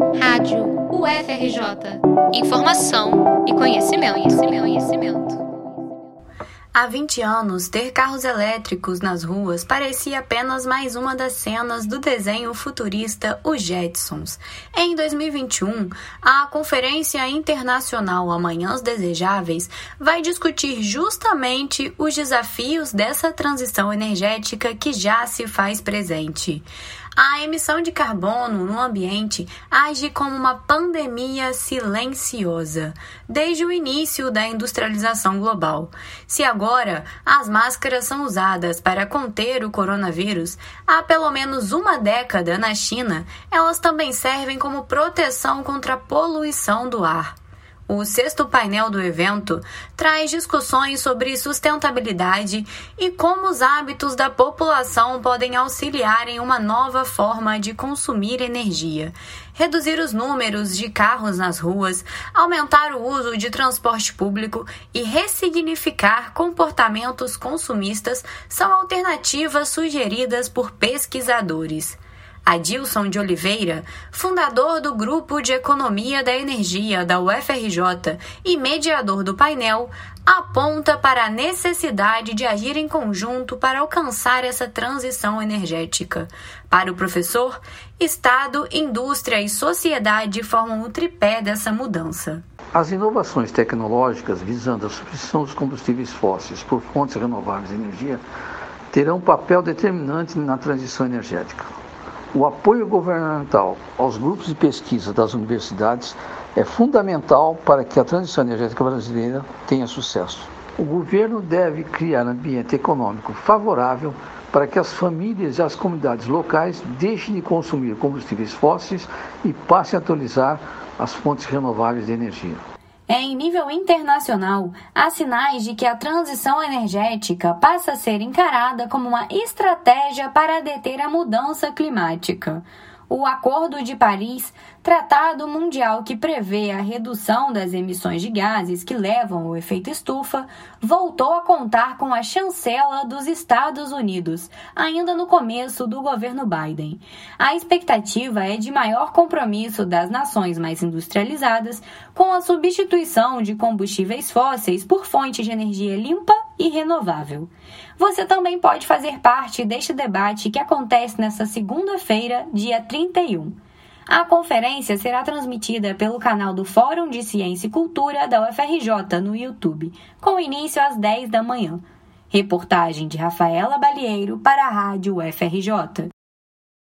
Rádio UFRJ. Informação e conhecimento, conhecimento, conhecimento. Há 20 anos, ter carros elétricos nas ruas parecia apenas mais uma das cenas do desenho futurista Os Jetsons. Em 2021, a Conferência Internacional Amanhãs Desejáveis vai discutir justamente os desafios dessa transição energética que já se faz presente. A emissão de carbono no ambiente age como uma pandemia silenciosa desde o início da industrialização global. Se agora as máscaras são usadas para conter o coronavírus, há pelo menos uma década na China, elas também servem como proteção contra a poluição do ar. O sexto painel do evento traz discussões sobre sustentabilidade e como os hábitos da população podem auxiliar em uma nova forma de consumir energia. Reduzir os números de carros nas ruas, aumentar o uso de transporte público e ressignificar comportamentos consumistas são alternativas sugeridas por pesquisadores. Adilson de Oliveira, fundador do Grupo de Economia da Energia da UFRJ e mediador do painel, aponta para a necessidade de agir em conjunto para alcançar essa transição energética. Para o professor, Estado, indústria e sociedade formam o tripé dessa mudança. As inovações tecnológicas visando a substituição dos combustíveis fósseis por fontes renováveis de energia terão um papel determinante na transição energética. O apoio governamental aos grupos de pesquisa das universidades é fundamental para que a transição energética brasileira tenha sucesso. O governo deve criar um ambiente econômico favorável para que as famílias e as comunidades locais deixem de consumir combustíveis fósseis e passem a utilizar as fontes renováveis de energia. Em nível internacional, há sinais de que a transição energética passa a ser encarada como uma estratégia para deter a mudança climática o Acordo de Paris, tratado mundial que prevê a redução das emissões de gases que levam ao efeito estufa, voltou a contar com a chancela dos Estados Unidos, ainda no começo do governo Biden. A expectativa é de maior compromisso das nações mais industrializadas com a substituição de combustíveis fósseis por fontes de energia limpa e renovável. Você também pode fazer parte deste debate que acontece nesta segunda-feira, dia 31. A conferência será transmitida pelo canal do Fórum de Ciência e Cultura da UFRJ no YouTube, com início às 10 da manhã. Reportagem de Rafaela Balieiro para a Rádio UFRJ.